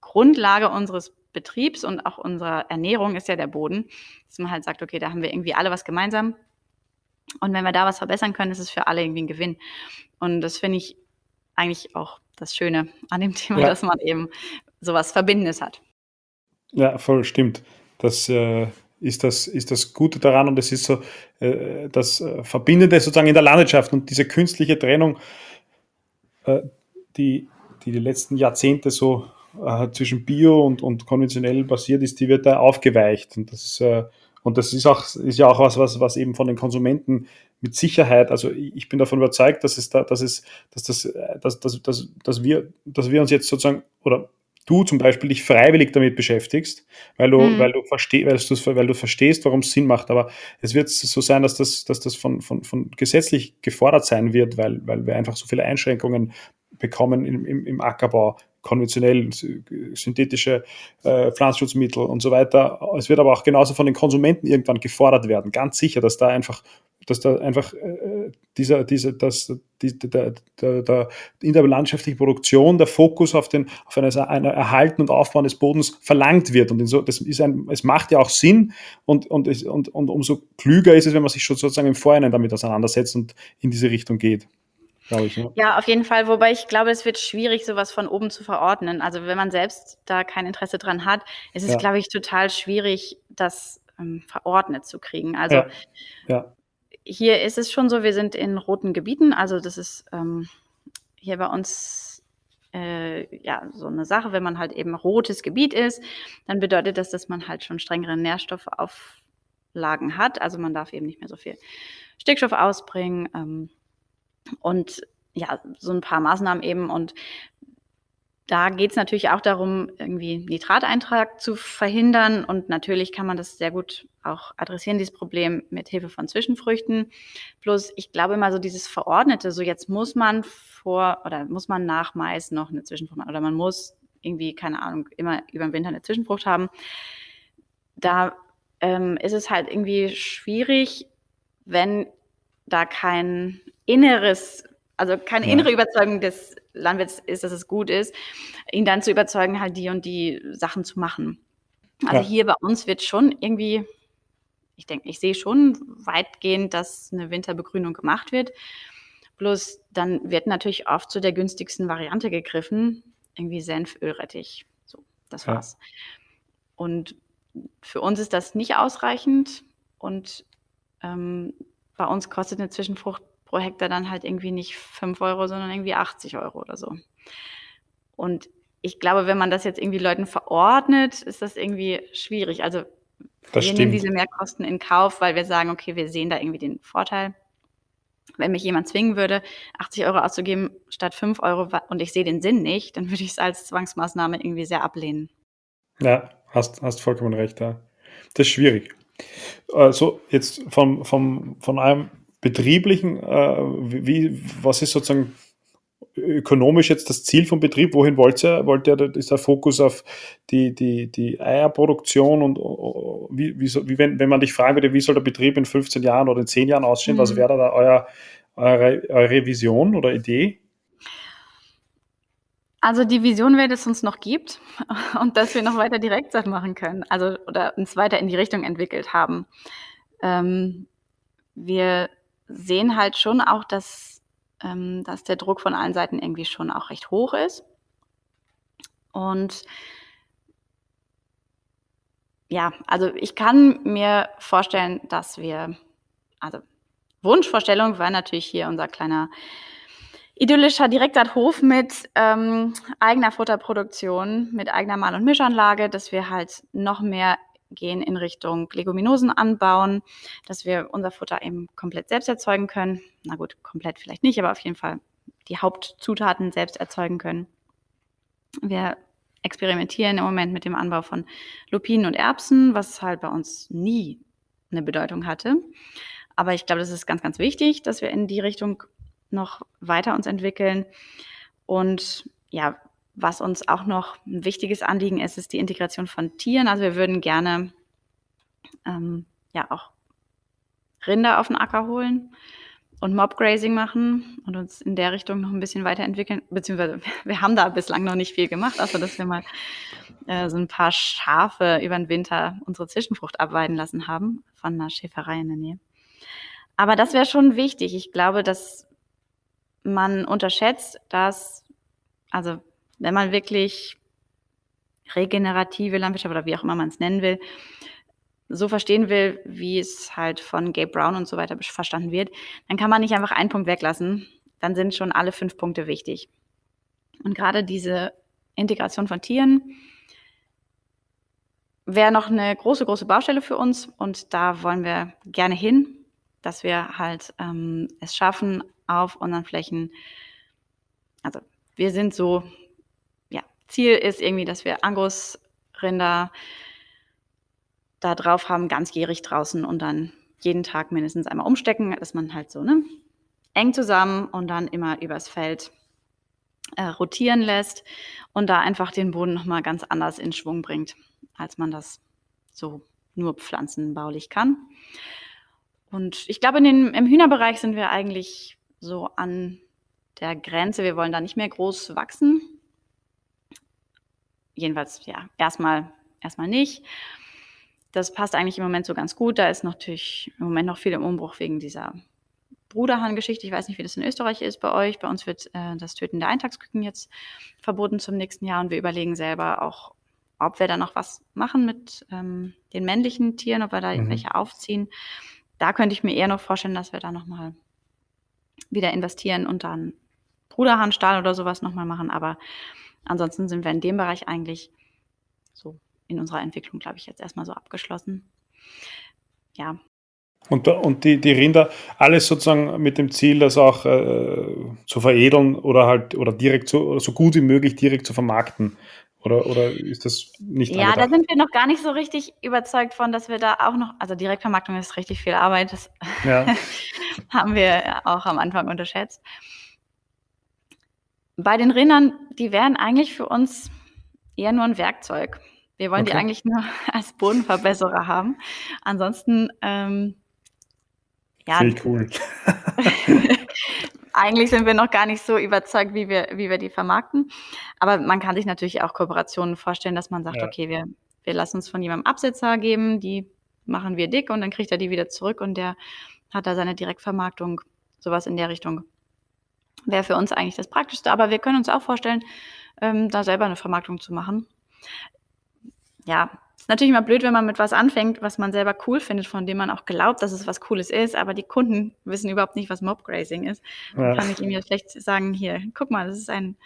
Grundlage unseres Betriebs und auch unserer Ernährung ist ja der Boden, dass man halt sagt, okay, da haben wir irgendwie alle was gemeinsam. Und wenn wir da was verbessern können, ist es für alle irgendwie ein Gewinn. Und das finde ich eigentlich auch das Schöne an dem Thema, ja. dass man eben sowas Verbindendes hat. Ja, voll stimmt. Das äh, ist, das ist das Gute daran und es ist so äh, das äh, Verbindende sozusagen in der Landwirtschaft und diese künstliche Trennung, äh, die, die die letzten Jahrzehnte so äh, zwischen Bio und, und konventionell basiert ist, die wird da aufgeweicht. Und das ist, und das ist auch, ist ja auch was, was, was eben von den Konsumenten mit Sicherheit, also ich bin davon überzeugt, dass es da, dass es, dass das, dass, dass, dass, dass wir, dass wir uns jetzt sozusagen, oder du zum Beispiel dich freiwillig damit beschäftigst, weil du, mhm. weil du verstehst, weil du, weil du verstehst, warum es Sinn macht. Aber es wird so sein, dass das, dass das von, von, von gesetzlich gefordert sein wird, weil, weil wir einfach so viele Einschränkungen bekommen im, im, im Ackerbau, konventionell synthetische äh, Pflanzenschutzmittel und so weiter. Es wird aber auch genauso von den Konsumenten irgendwann gefordert werden. Ganz sicher, dass da einfach, dass da einfach äh, dieser, dieser, dass die, der, der, der, in der landschaftlichen Produktion der Fokus auf den, auf ein, Erhalten und Aufbauen des Bodens verlangt wird. Und so, das ist ein, es macht ja auch Sinn und, und, und, und umso klüger ist es, wenn man sich schon sozusagen im Vorhinein damit auseinandersetzt und in diese Richtung geht glaube ich. Ne? Ja, auf jeden Fall. Wobei ich glaube, es wird schwierig, sowas von oben zu verordnen. Also wenn man selbst da kein Interesse dran hat, ist es, ja. glaube ich, total schwierig, das ähm, verordnet zu kriegen. Also ja. ja. hier ist es schon so, wir sind in roten Gebieten. Also das ist ähm, hier bei uns äh, ja so eine Sache, wenn man halt eben rotes Gebiet ist, dann bedeutet das, dass man halt schon strengere Nährstoffauflagen hat. Also man darf eben nicht mehr so viel Stickstoff ausbringen. Ähm, und ja, so ein paar Maßnahmen eben. Und da geht es natürlich auch darum, irgendwie Nitrateintrag zu verhindern. Und natürlich kann man das sehr gut auch adressieren, dieses Problem mit Hilfe von Zwischenfrüchten. Bloß, ich glaube immer so dieses Verordnete, so jetzt muss man vor oder muss man nach Mais noch eine Zwischenfrucht machen oder man muss irgendwie, keine Ahnung, immer über den Winter eine Zwischenfrucht haben. Da ähm, ist es halt irgendwie schwierig, wenn da kein inneres, also keine ja. innere Überzeugung des Landwirts ist, dass es gut ist, ihn dann zu überzeugen, halt die und die Sachen zu machen. Also ja. hier bei uns wird schon irgendwie, ich denke, ich sehe schon weitgehend, dass eine Winterbegrünung gemacht wird. Bloß dann wird natürlich oft zu der günstigsten Variante gegriffen, irgendwie Senfölrettich. So, das war's. Ja. Und für uns ist das nicht ausreichend und ähm, bei uns kostet eine Zwischenfrucht pro Hektar dann halt irgendwie nicht 5 Euro, sondern irgendwie 80 Euro oder so. Und ich glaube, wenn man das jetzt irgendwie Leuten verordnet, ist das irgendwie schwierig. Also das wir stimmt. nehmen diese Mehrkosten in Kauf, weil wir sagen, okay, wir sehen da irgendwie den Vorteil. Wenn mich jemand zwingen würde, 80 Euro auszugeben statt 5 Euro und ich sehe den Sinn nicht, dann würde ich es als Zwangsmaßnahme irgendwie sehr ablehnen. Ja, hast, hast vollkommen recht. Ja. Das ist schwierig. Also jetzt vom, vom, von einem betrieblichen, äh, wie, was ist sozusagen ökonomisch jetzt das Ziel vom Betrieb? Wohin wollt ihr? Wollt ihr, ist der Fokus auf die, die, die Eierproduktion und wie, wie, wie wenn, wenn man dich fragen würde, wie soll der Betrieb in 15 Jahren oder in 10 Jahren aussehen, mhm. was wäre da euer, eure, eure Vision oder Idee? Also die Vision wäre, dass es uns noch gibt (laughs) und dass wir noch weiter Direktsaat machen können, also oder uns weiter in die Richtung entwickelt haben. Ähm, wir sehen halt schon auch, dass, ähm, dass der Druck von allen Seiten irgendwie schon auch recht hoch ist. Und ja, also ich kann mir vorstellen, dass wir, also Wunschvorstellung war natürlich hier unser kleiner idyllischer Direktsaathof mit ähm, eigener Futterproduktion, mit eigener Mal- und Mischanlage, dass wir halt noch mehr gehen in Richtung Leguminosen anbauen, dass wir unser Futter eben komplett selbst erzeugen können. Na gut, komplett vielleicht nicht, aber auf jeden Fall die Hauptzutaten selbst erzeugen können. Wir experimentieren im Moment mit dem Anbau von Lupinen und Erbsen, was halt bei uns nie eine Bedeutung hatte. Aber ich glaube, das ist ganz, ganz wichtig, dass wir in die Richtung noch weiter uns entwickeln. Und ja, was uns auch noch ein wichtiges Anliegen ist, ist die Integration von Tieren. Also wir würden gerne ähm, ja auch Rinder auf den Acker holen und Mobgrazing machen und uns in der Richtung noch ein bisschen weiterentwickeln. Beziehungsweise (laughs) wir haben da bislang noch nicht viel gemacht, außer dass wir mal äh, so ein paar Schafe über den Winter unsere Zwischenfrucht abweiden lassen haben von einer Schäferei in der Nähe. Aber das wäre schon wichtig. Ich glaube, dass man unterschätzt, dass, also wenn man wirklich regenerative Landwirtschaft oder wie auch immer man es nennen will, so verstehen will, wie es halt von Gabe Brown und so weiter verstanden wird, dann kann man nicht einfach einen Punkt weglassen. Dann sind schon alle fünf Punkte wichtig. Und gerade diese Integration von Tieren wäre noch eine große, große Baustelle für uns. Und da wollen wir gerne hin, dass wir halt ähm, es schaffen, auf unseren Flächen, also wir sind so Ziel ist irgendwie, dass wir Angus-Rinder da drauf haben, ganzjährig draußen und dann jeden Tag mindestens einmal umstecken, dass man halt so ne, eng zusammen und dann immer übers Feld äh, rotieren lässt und da einfach den Boden nochmal ganz anders in Schwung bringt, als man das so nur pflanzenbaulich kann. Und ich glaube, in den, im Hühnerbereich sind wir eigentlich so an der Grenze. Wir wollen da nicht mehr groß wachsen jedenfalls ja erstmal erstmal nicht. Das passt eigentlich im Moment so ganz gut. Da ist natürlich im Moment noch viel im Umbruch wegen dieser Bruderhahn-Geschichte. Ich weiß nicht, wie das in Österreich ist bei euch. Bei uns wird äh, das Töten der Eintagsküken jetzt verboten zum nächsten Jahr und wir überlegen selber auch, ob wir da noch was machen mit ähm, den männlichen Tieren, ob wir da mhm. welche aufziehen. Da könnte ich mir eher noch vorstellen, dass wir da nochmal wieder investieren und dann Bruderhahnstall oder sowas nochmal machen. Aber Ansonsten sind wir in dem Bereich eigentlich so in unserer Entwicklung, glaube ich, jetzt erstmal so abgeschlossen. Ja. Und, und die, die Rinder, alles sozusagen mit dem Ziel, das auch äh, zu veredeln oder halt oder direkt zu, so gut wie möglich direkt zu vermarkten. Oder, oder ist das nicht Ja, angedacht? da sind wir noch gar nicht so richtig überzeugt von, dass wir da auch noch, also Direktvermarktung ist richtig viel Arbeit, das ja. (laughs) haben wir auch am Anfang unterschätzt. Bei den Rindern, die wären eigentlich für uns eher nur ein Werkzeug. Wir wollen okay. die eigentlich nur (laughs) als Bodenverbesserer haben. Ansonsten, ähm, ja. Ich cool. (laughs) eigentlich sind wir noch gar nicht so überzeugt, wie wir, wie wir die vermarkten. Aber man kann sich natürlich auch Kooperationen vorstellen, dass man sagt, ja. okay, wir, wir lassen uns von jemandem Absetzer geben, die machen wir dick und dann kriegt er die wieder zurück und der hat da seine Direktvermarktung, sowas in der Richtung wäre für uns eigentlich das Praktischste. Aber wir können uns auch vorstellen, ähm, da selber eine Vermarktung zu machen. Ja, ist natürlich immer blöd, wenn man mit was anfängt, was man selber cool findet, von dem man auch glaubt, dass es was Cooles ist, aber die Kunden wissen überhaupt nicht, was Mobgrazing ist. Ja. Dann kann ich ihm ja schlecht sagen, hier, guck mal, das ist ein,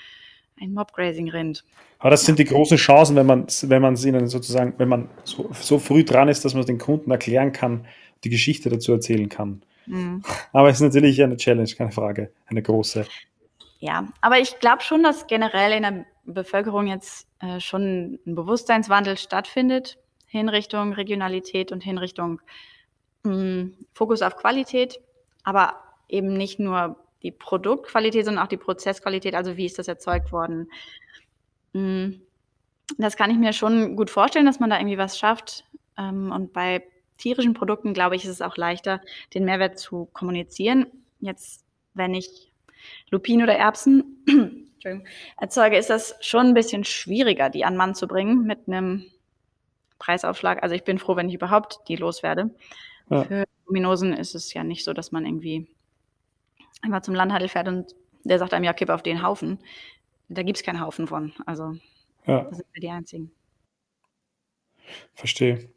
ein Mobgrazing-Rind. Aber das sind die großen Chancen, wenn man wenn man es ihnen sozusagen, wenn man so, so früh dran ist, dass man es den Kunden erklären kann, die Geschichte dazu erzählen kann. Mhm. Aber es ist natürlich eine Challenge, keine Frage, eine große. Ja, aber ich glaube schon, dass generell in der Bevölkerung jetzt äh, schon ein Bewusstseinswandel stattfindet, hin Richtung Regionalität und hin Richtung mh, hm, Fokus auf Qualität, aber eben nicht nur die Produktqualität, sondern auch die Prozessqualität, also wie ist das erzeugt worden. Hm, das kann ich mir schon gut vorstellen, dass man da irgendwie was schafft. Ähm, und bei tierischen Produkten, glaube ich, ist es auch leichter, den Mehrwert zu kommunizieren. Jetzt, wenn ich Lupin oder Erbsen (clears throat) erzeuge, ist das schon ein bisschen schwieriger, die an Mann zu bringen mit einem Preisaufschlag. Also ich bin froh, wenn ich überhaupt die loswerde. Ja. Für Luminosen ist es ja nicht so, dass man irgendwie einmal zum Landhandel fährt und der sagt einem, ja, kipp auf den Haufen. Da gibt es keinen Haufen von. Also ja. das sind wir die einzigen. Verstehe.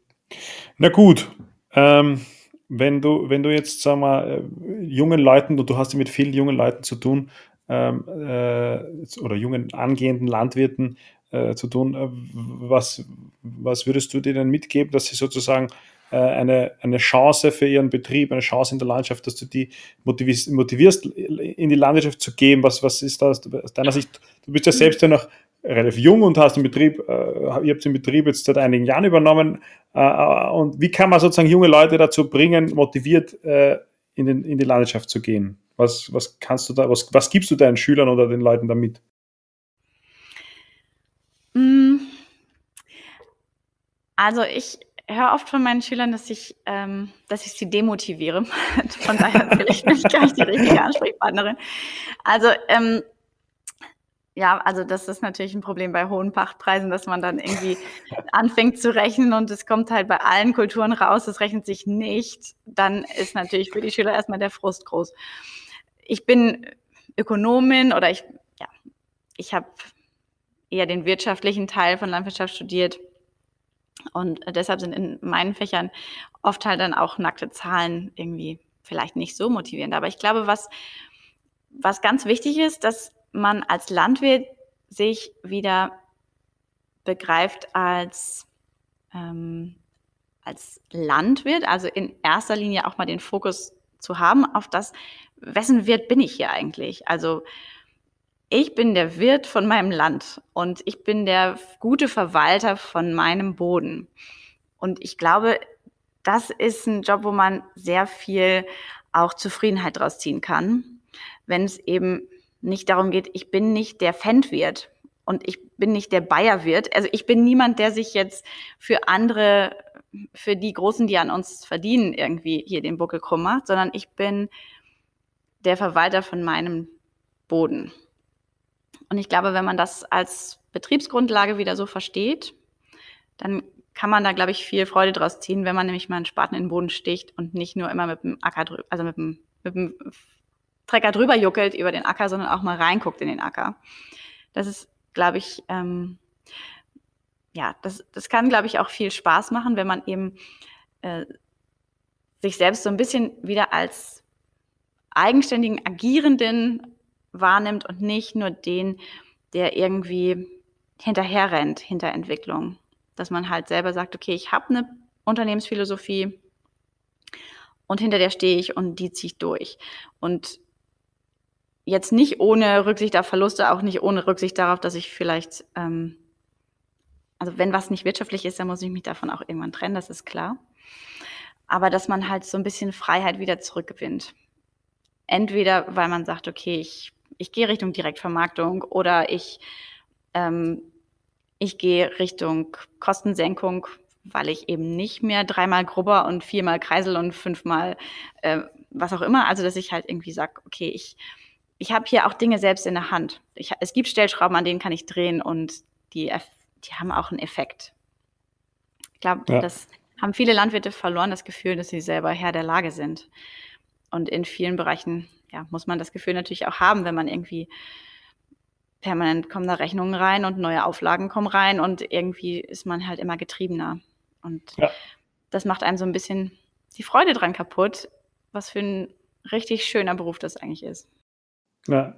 Na gut. Ähm, wenn du, wenn du jetzt, sag mal, äh, jungen Leuten, und du hast ja mit vielen jungen Leuten zu tun, ähm, äh, oder jungen angehenden Landwirten äh, zu tun, äh, was, was würdest du denen mitgeben, dass sie sozusagen äh, eine, eine Chance für ihren Betrieb, eine Chance in der Landschaft, dass du die motivierst, motivierst in die Landwirtschaft zu gehen? Was, was ist das aus deiner Sicht? Du bist ja selbst ja noch relativ jung und hast den Betrieb, äh, ihr habt den Betrieb jetzt seit einigen Jahren übernommen. Äh, äh, und wie kann man sozusagen junge Leute dazu bringen, motiviert äh, in, den, in die Landwirtschaft zu gehen? Was, was kannst du da, was, was gibst du deinen Schülern oder den Leuten damit? Mm. Also ich höre oft von meinen Schülern, dass ich, ähm, dass ich sie demotiviere. (laughs) von daher bin ich gar nicht die richtige Ansprechpartnerin. Also ähm, ja, also das ist natürlich ein Problem bei hohen Pachtpreisen, dass man dann irgendwie anfängt zu rechnen und es kommt halt bei allen Kulturen raus, es rechnet sich nicht. Dann ist natürlich für die Schüler erstmal der Frust groß. Ich bin Ökonomin oder ich, ja, ich habe eher den wirtschaftlichen Teil von Landwirtschaft studiert. Und deshalb sind in meinen Fächern oft halt dann auch nackte Zahlen irgendwie vielleicht nicht so motivierend. Aber ich glaube, was, was ganz wichtig ist, dass man als Landwirt sich wieder begreift als, ähm, als Landwirt, also in erster Linie auch mal den Fokus zu haben auf das, wessen Wirt bin ich hier eigentlich? Also ich bin der Wirt von meinem Land und ich bin der gute Verwalter von meinem Boden. Und ich glaube, das ist ein Job, wo man sehr viel auch Zufriedenheit draus ziehen kann, wenn es eben nicht darum geht, ich bin nicht der Fendwirt und ich bin nicht der Bayerwirt. Also ich bin niemand, der sich jetzt für andere, für die Großen, die an uns verdienen, irgendwie hier den Buckel krumm macht, sondern ich bin der Verwalter von meinem Boden. Und ich glaube, wenn man das als Betriebsgrundlage wieder so versteht, dann kann man da, glaube ich, viel Freude draus ziehen, wenn man nämlich mal einen Spaten in den Boden sticht und nicht nur immer mit dem Acker drüber, also mit dem, mit dem Trecker drüber juckelt über den Acker, sondern auch mal reinguckt in den Acker. Das ist, glaube ich, ähm, ja, das, das kann, glaube ich, auch viel Spaß machen, wenn man eben äh, sich selbst so ein bisschen wieder als eigenständigen, agierenden wahrnimmt und nicht nur den, der irgendwie hinterher rennt hinter Entwicklung. Dass man halt selber sagt, okay, ich habe eine Unternehmensphilosophie und hinter der stehe ich und die ziehe ich durch. Und jetzt nicht ohne Rücksicht auf Verluste, auch nicht ohne Rücksicht darauf, dass ich vielleicht, ähm, also wenn was nicht wirtschaftlich ist, dann muss ich mich davon auch irgendwann trennen, das ist klar. Aber dass man halt so ein bisschen Freiheit wieder zurückgewinnt. Entweder, weil man sagt, okay, ich ich gehe Richtung Direktvermarktung oder ich, ähm, ich gehe Richtung Kostensenkung, weil ich eben nicht mehr dreimal Grubber und viermal Kreisel und fünfmal äh, was auch immer, also dass ich halt irgendwie sage, okay, ich, ich habe hier auch Dinge selbst in der Hand. Ich, es gibt Stellschrauben, an denen kann ich drehen und die, die haben auch einen Effekt. Ich glaube, ja. das haben viele Landwirte verloren, das Gefühl, dass sie selber Herr der Lage sind. Und in vielen Bereichen ja, muss man das Gefühl natürlich auch haben, wenn man irgendwie permanent kommen da Rechnungen rein und neue Auflagen kommen rein und irgendwie ist man halt immer getriebener. Und ja. das macht einem so ein bisschen die Freude dran kaputt, was für ein richtig schöner Beruf das eigentlich ist. Ja,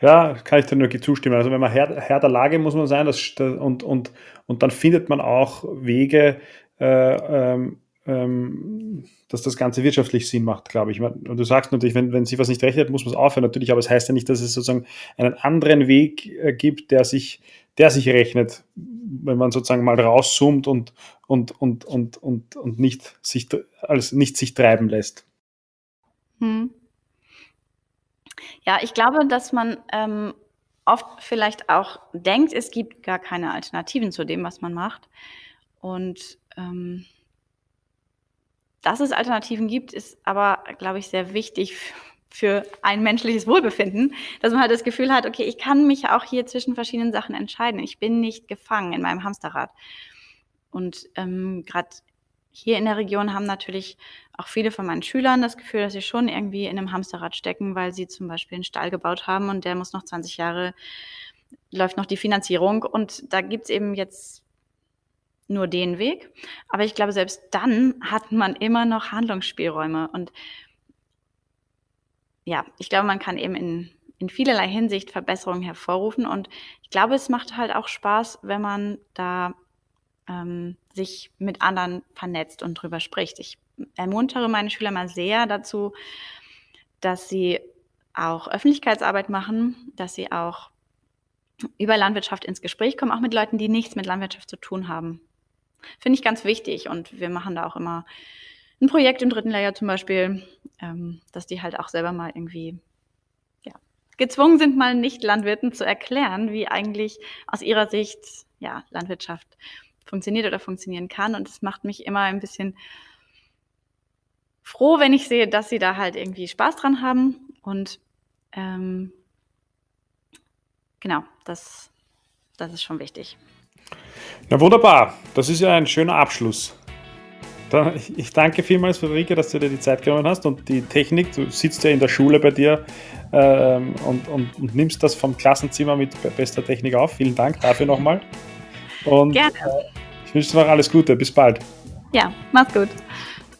ja, kann ich dir nur zustimmen. Also wenn man Herr, Herr der Lage muss man sein das, und, und, und dann findet man auch Wege, äh, ähm, ähm, dass das Ganze wirtschaftlich Sinn macht, glaube ich. Und du sagst natürlich, wenn, wenn sich was nicht rechnet, muss man es aufhören, natürlich, aber es das heißt ja nicht, dass es sozusagen einen anderen Weg äh, gibt, der sich, der sich rechnet, wenn man sozusagen mal rauszoomt und, und, und, und, und, und nicht, sich, alles, nicht sich treiben lässt. Hm. Ja, ich glaube, dass man ähm, oft vielleicht auch denkt, es gibt gar keine Alternativen zu dem, was man macht. Und ähm, dass es Alternativen gibt, ist aber, glaube ich, sehr wichtig für ein menschliches Wohlbefinden, dass man halt das Gefühl hat, okay, ich kann mich auch hier zwischen verschiedenen Sachen entscheiden. Ich bin nicht gefangen in meinem Hamsterrad. Und ähm, gerade hier in der Region haben natürlich auch viele von meinen Schülern das Gefühl, dass sie schon irgendwie in einem Hamsterrad stecken, weil sie zum Beispiel einen Stall gebaut haben und der muss noch 20 Jahre, läuft noch die Finanzierung. Und da gibt es eben jetzt nur den Weg. Aber ich glaube, selbst dann hat man immer noch Handlungsspielräume. Und ja, ich glaube, man kann eben in, in vielerlei Hinsicht Verbesserungen hervorrufen. Und ich glaube, es macht halt auch Spaß, wenn man da ähm, sich mit anderen vernetzt und drüber spricht. Ich ermuntere meine Schüler mal sehr dazu, dass sie auch Öffentlichkeitsarbeit machen, dass sie auch über Landwirtschaft ins Gespräch kommen, auch mit Leuten, die nichts mit Landwirtschaft zu tun haben. Finde ich ganz wichtig und wir machen da auch immer ein Projekt im dritten Layer zum Beispiel, ähm, dass die halt auch selber mal irgendwie ja, gezwungen sind, mal nicht Landwirten zu erklären, wie eigentlich aus ihrer Sicht ja, Landwirtschaft funktioniert oder funktionieren kann. Und es macht mich immer ein bisschen froh, wenn ich sehe, dass sie da halt irgendwie Spaß dran haben. Und ähm, genau, das, das ist schon wichtig. Na wunderbar, das ist ja ein schöner Abschluss. Ich danke vielmals, Friederike, dass du dir die Zeit genommen hast und die Technik. Du sitzt ja in der Schule bei dir ähm, und, und, und, nimmst das vom Klassenzimmer mit bester Technik auf. Vielen Dank dafür nochmal. Und Gerne. Äh, ich wünsche dir noch alles Gute. Bis bald. Ja, mach's gut.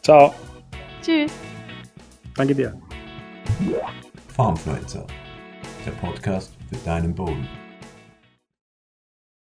Ciao. Tschüss. Danke dir. Farmfluencer, der Podcast für deinen Boden.